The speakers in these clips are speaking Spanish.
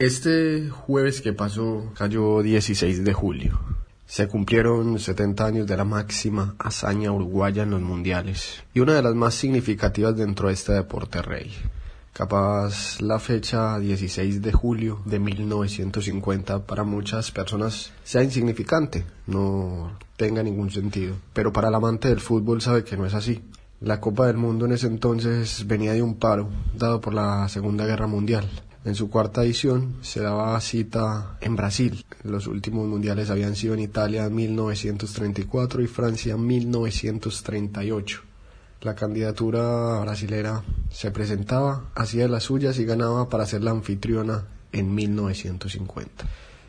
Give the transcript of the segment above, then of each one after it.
Este jueves que pasó cayó 16 de julio. Se cumplieron 70 años de la máxima hazaña uruguaya en los mundiales y una de las más significativas dentro de este deporte rey. Capaz la fecha 16 de julio de 1950 para muchas personas sea insignificante, no tenga ningún sentido, pero para el amante del fútbol sabe que no es así. La Copa del Mundo en ese entonces venía de un paro dado por la Segunda Guerra Mundial. En su cuarta edición se daba cita en Brasil. Los últimos mundiales habían sido en Italia en 1934 y Francia en 1938. La candidatura brasilera se presentaba, hacía las suyas y ganaba para ser la anfitriona en 1950.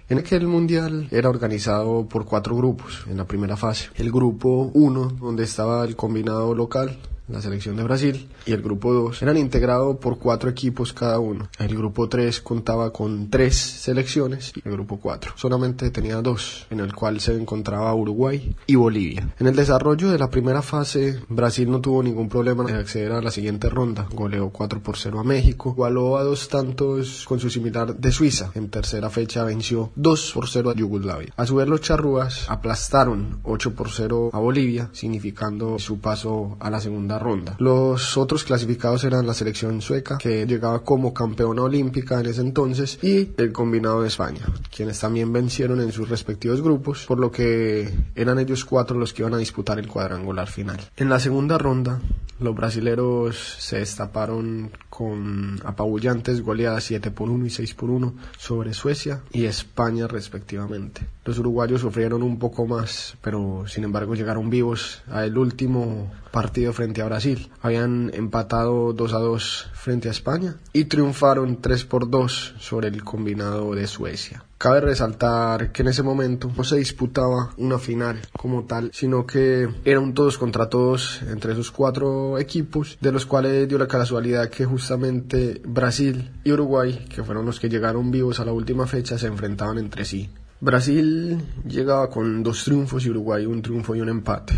En aquel mundial era organizado por cuatro grupos en la primera fase. El grupo 1, donde estaba el combinado local, la selección de Brasil, y el grupo 2 eran integrados por cuatro equipos cada uno. El grupo 3 contaba con tres selecciones y el grupo 4 solamente tenía dos, en el cual se encontraba Uruguay y Bolivia. En el desarrollo de la primera fase, Brasil no tuvo ningún problema en acceder a la siguiente ronda. Goleó 4 por 0 a México, igualó a dos tantos con su similar de Suiza. En tercera fecha venció 2 por 0 a Yugoslavia. A su vez los charrúas aplastaron 8 por 0 a Bolivia, significando su paso a la segunda ronda. Los otros clasificados eran la selección sueca, que llegaba como campeona olímpica en ese entonces, y el combinado de España, quienes también vencieron en sus respectivos grupos, por lo que eran ellos cuatro los que iban a disputar el cuadrangular final. En la segunda ronda, los brasileros se destaparon con apabullantes goleadas 7 por 1 y 6 por 1 sobre Suecia y España respectivamente. Los uruguayos sufrieron un poco más, pero sin embargo llegaron vivos al último partido frente a Brasil. Habían empatado 2 a 2 frente a España y triunfaron 3 por 2 sobre el combinado de Suecia. Cabe resaltar que en ese momento no se disputaba una final como tal, sino que era un todos contra todos entre esos cuatro equipos, de los cuales dio la casualidad que justamente Brasil y Uruguay, que fueron los que llegaron vivos a la última fecha, se enfrentaban entre sí. Brasil llegaba con dos triunfos y Uruguay un triunfo y un empate.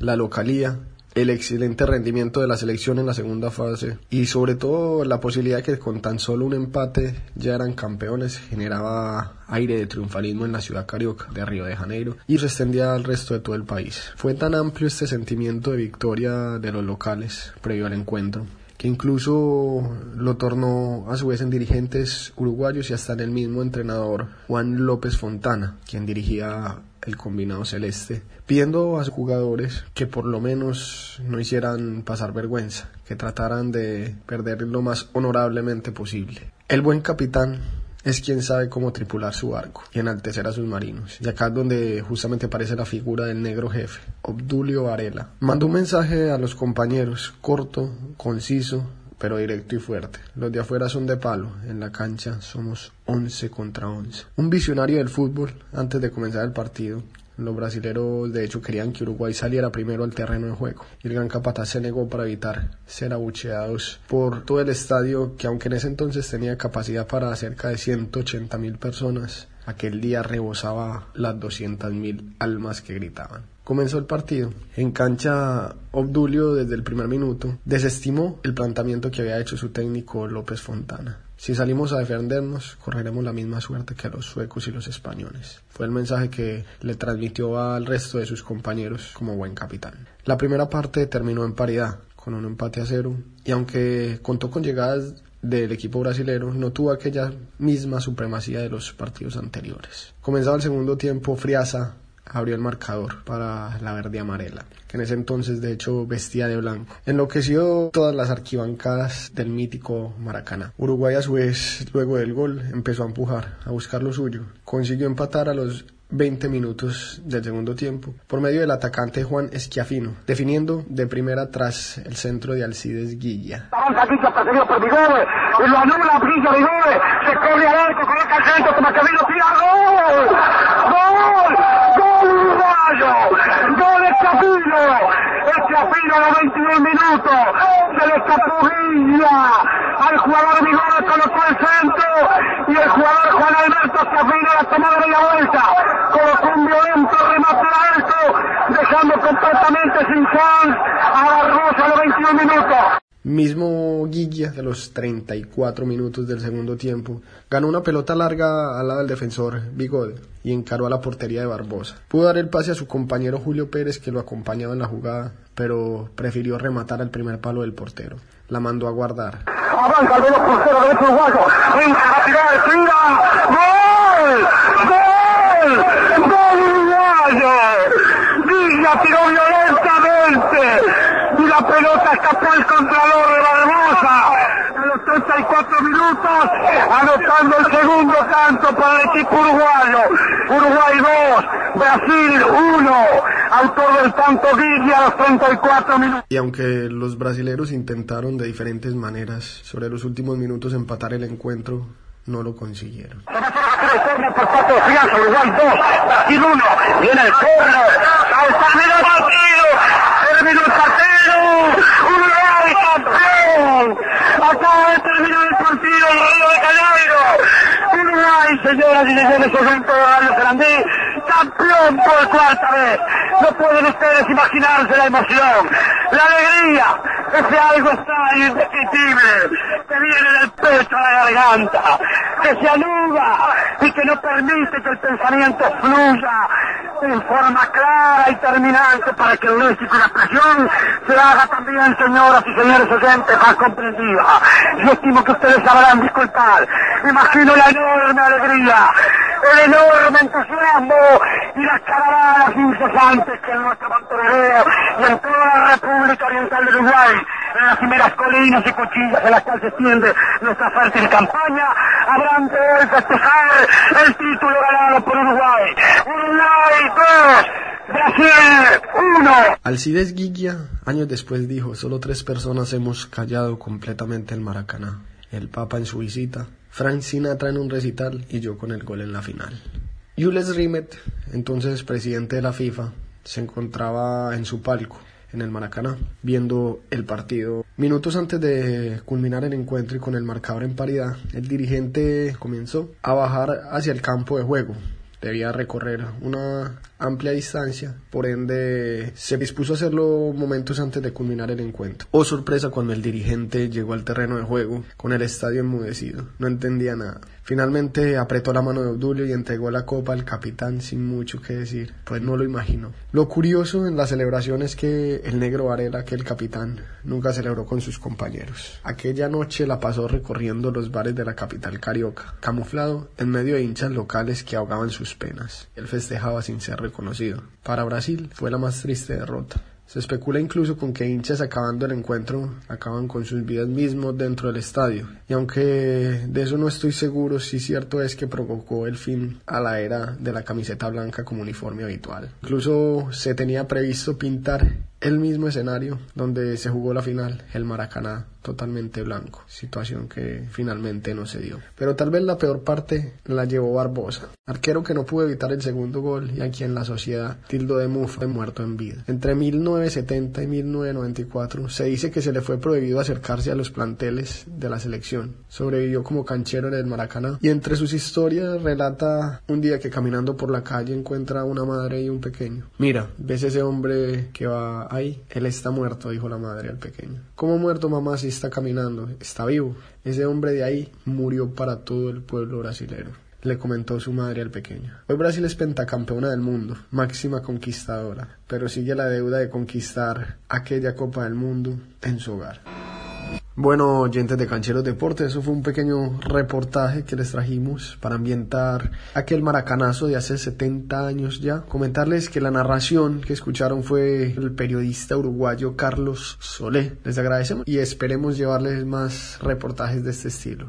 La localía el excelente rendimiento de la selección en la segunda fase y sobre todo la posibilidad que con tan solo un empate ya eran campeones generaba aire de triunfalismo en la ciudad carioca de Río de Janeiro y se extendía al resto de todo el país. Fue tan amplio este sentimiento de victoria de los locales previo al encuentro que incluso lo tornó a su vez en dirigentes uruguayos y hasta en el mismo entrenador Juan López Fontana, quien dirigía el combinado celeste, pidiendo a sus jugadores que por lo menos no hicieran pasar vergüenza, que trataran de perder lo más honorablemente posible. El buen capitán es quien sabe cómo tripular su barco y enaltecer a sus marinos. Y acá es donde justamente aparece la figura del negro jefe, Obdulio Varela. Mandó un mensaje a los compañeros, corto, conciso, pero directo y fuerte. Los de afuera son de palo, en la cancha somos 11 contra 11. Un visionario del fútbol, antes de comenzar el partido, los brasileros de hecho querían que Uruguay saliera primero al terreno de juego y el gran capataz se negó para evitar ser abucheados por todo el estadio que aunque en ese entonces tenía capacidad para cerca de 180 mil personas, aquel día rebosaba las 200 mil almas que gritaban. Comenzó el partido. En cancha, Obdulio desde el primer minuto desestimó el planteamiento que había hecho su técnico López Fontana. Si salimos a defendernos, correremos la misma suerte que los suecos y los españoles. Fue el mensaje que le transmitió al resto de sus compañeros como buen capitán. La primera parte terminó en paridad, con un empate a cero, y aunque contó con llegadas del equipo brasilero, no tuvo aquella misma supremacía de los partidos anteriores. Comenzaba el segundo tiempo, Friasa abrió el marcador para la verde amarela, que en ese entonces de hecho vestía de blanco. Enloqueció todas las arquibancadas del mítico Maracaná. Uruguay a su vez, luego del gol, empezó a empujar, a buscar lo suyo. Consiguió empatar a los 20 minutos del segundo tiempo por medio del atacante Juan Esquiafino, definiendo de primera tras el centro de Alcides Guilla. ¡Gol Escapino! Escapino a los 22 minutos. Se le escapó Villa. Al jugador Vigor colocó el centro. Y el jugador Juan Alberto Escapino la tomó de la vuelta. Colocó un violento remate alto. Dejando completamente sin chance a la Rosa a los 21 minutos. Mismo Guilla de los 34 minutos del segundo tiempo, ganó una pelota larga al lado del defensor Bigode y encaró a la portería de Barbosa. Pudo dar el pase a su compañero Julio Pérez que lo acompañaba en la jugada, pero prefirió rematar al primer palo del portero. La mandó a guardar. Avanza el crucero derecho uruguayo. A. ¡Gol! ¡Gol! ¡Gol uruguayo! Villa tiró violentamente y la pelota escapó al contralor de Barbosa a los 34 minutos, anotando el segundo tanto para el equipo uruguayo. Uruguay 2, Brasil 1, autor del tanto Villa a los 34 minutos. Y aunque los brasileros intentaron de diferentes maneras sobre los últimos minutos empatar el encuentro, no lo consiguieron. Se va a hacer el por parte de Fianza, Uruguay 2, Brasil 1, viene el corner, al terminó el partido, terminó el partido, Uruguay campeón, acaba de terminar el partido en Río de Janeiro, Uruguay, señoras y señores, evento de Grandí, campeón por cuarta vez, no pueden ustedes imaginarse la emoción, la alegría, ese algo extraño, indescriptible, que viene del pecho a la garganta, que se anuda y que no permite que el pensamiento fluya en forma clara y terminante para que el léxico y la expresión se haga también, señoras y señores oyentes, más comprensiva. Yo estimo que ustedes sabrán disculpar. Imagino la enorme alegría, el enorme entusiasmo y las caravanas incesantes que en nuestro Montevideo y en toda la República Oriental de Uruguay, en las primeras colinas y cuchillas en las cuales se extiende nuestra fértil campaña, habrán de festejar el título ganado por Uruguay. Uruguay 2, Brasil 1. Alcides Guilla, años después dijo, solo tres personas hemos callado completamente el Maracaná. El Papa en su visita, Frank Sinatra en un recital y yo con el gol en la final. Jules Rimet, entonces presidente de la FIFA, se encontraba en su palco en el Maracaná, viendo el partido. Minutos antes de culminar el encuentro y con el marcador en paridad, el dirigente comenzó a bajar hacia el campo de juego. Debía recorrer una amplia distancia, por ende se dispuso a hacerlo momentos antes de culminar el encuentro. Oh sorpresa cuando el dirigente llegó al terreno de juego con el estadio enmudecido, no entendía nada. Finalmente apretó la mano de Obdulio y entregó la copa al capitán sin mucho que decir, pues no lo imaginó. Lo curioso en la celebración es que el negro Varela, que el capitán, nunca celebró con sus compañeros. Aquella noche la pasó recorriendo los bares de la capital carioca, camuflado en medio de hinchas locales que ahogaban sus penas. Él festejaba sin ser reconocido. Para Brasil fue la más triste derrota. Se especula incluso con que hinchas acabando el encuentro acaban con sus vidas mismos dentro del estadio. Y aunque de eso no estoy seguro, sí cierto es que provocó el fin a la era de la camiseta blanca como uniforme habitual. Incluso se tenía previsto pintar el mismo escenario donde se jugó la final, el Maracaná, totalmente blanco, situación que finalmente no se dio. Pero tal vez la peor parte la llevó Barbosa, arquero que no pudo evitar el segundo gol y a quien la sociedad tildó de mufa muerto en vida. Entre 1970 y 1994 se dice que se le fue prohibido acercarse a los planteles de la selección. Sobrevivió como canchero en el Maracaná y entre sus historias relata un día que caminando por la calle encuentra a una madre y un pequeño. Mira, ves ese hombre que va ahí, él está muerto, dijo la madre al pequeño. ¿Cómo muerto mamá si está caminando? Está vivo. Ese hombre de ahí murió para todo el pueblo brasilero. Le comentó su madre al pequeño. Hoy Brasil es pentacampeona del mundo, máxima conquistadora, pero sigue la deuda de conquistar aquella Copa del Mundo en su hogar. Bueno, oyentes de Cancheros Deportes, eso fue un pequeño reportaje que les trajimos para ambientar aquel maracanazo de hace 70 años ya. Comentarles que la narración que escucharon fue el periodista uruguayo Carlos Solé. Les agradecemos y esperemos llevarles más reportajes de este estilo.